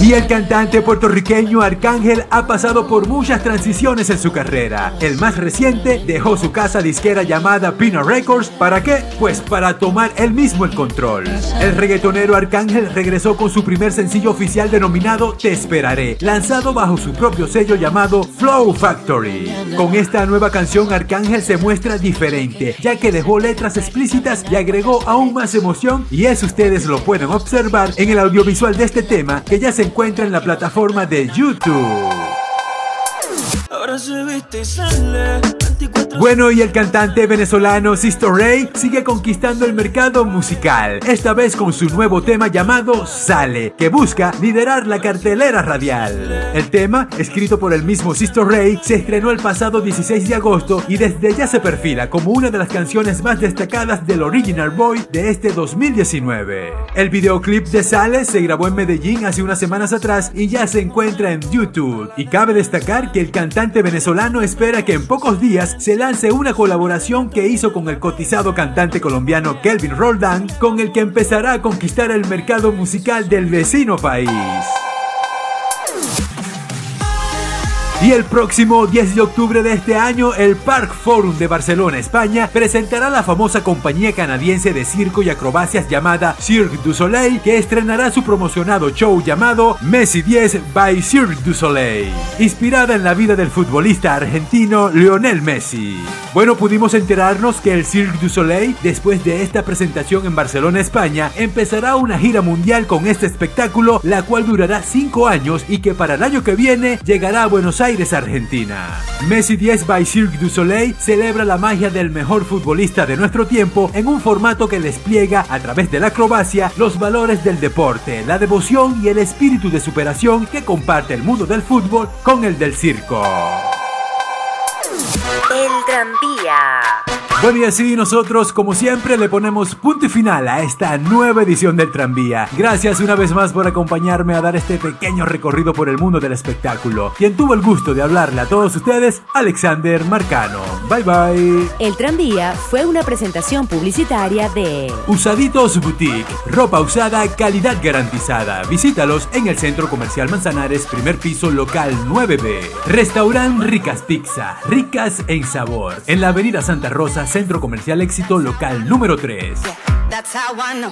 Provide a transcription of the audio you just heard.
y el cantante puertorriqueño Arcángel ha pasado por muchas transiciones en su carrera. El más reciente dejó su casa disquera llamada Pino Records. ¿Para qué? Pues para tomar él mismo el control. El reggaetonero Arcángel regresó con su primer sencillo oficial denominado Te Esperaré, lanzado bajo su propio sello llamado Flow Factory. Con esta nueva canción Arcángel se muestra diferente, ya que dejó letras explícitas y agregó aún más emoción y eso ustedes lo pueden observar en el audiovisual de este tema que ya se encuentra en la plataforma de YouTube. Ahora se viste y sale 24 Bueno, y el cantante venezolano Sisto Rey sigue conquistando el mercado musical, esta vez con su nuevo tema llamado Sale, que busca liderar la cartelera radial. El tema, escrito por el mismo Sisto Rey, se estrenó el pasado 16 de agosto y desde ya se perfila como una de las canciones más destacadas del Original Boy de este 2019. El videoclip de Sale se grabó en Medellín hace unas semanas atrás y ya se encuentra en YouTube. Y cabe destacar que el cantante venezolano espera que en pocos días se lance una colaboración que hizo con el cotizado cantante colombiano Kelvin Roldán, con el que empezará a conquistar el mercado musical del vecino país. Y el próximo 10 de octubre de este año, el Park Forum de Barcelona, España, presentará la famosa compañía canadiense de circo y acrobacias llamada Cirque du Soleil, que estrenará su promocionado show llamado Messi 10 by Cirque du Soleil, inspirada en la vida del futbolista argentino Lionel Messi. Bueno, pudimos enterarnos que el Cirque du Soleil, después de esta presentación en Barcelona, España, empezará una gira mundial con este espectáculo, la cual durará 5 años y que para el año que viene llegará a Buenos Aires, Argentina. Messi 10 by Cirque du Soleil celebra la magia del mejor futbolista de nuestro tiempo en un formato que despliega a través de la acrobacia los valores del deporte, la devoción y el espíritu de superación que comparte el mundo del fútbol con el del circo. El tranvía. Bueno y así nosotros como siempre le ponemos punto y final a esta nueva edición del tranvía. Gracias una vez más por acompañarme a dar este pequeño recorrido por el mundo del espectáculo. Quien tuvo el gusto de hablarle a todos ustedes, Alexander Marcano. Bye bye. El tranvía fue una presentación publicitaria de Usaditos Boutique, ropa usada, calidad garantizada. Visítalos en el Centro Comercial Manzanares, primer piso local 9B. Restaurant Ricas Pizza, ricas en sabor. En la Avenida Santa Rosa, Centro Comercial Éxito local número 3. That's how I know.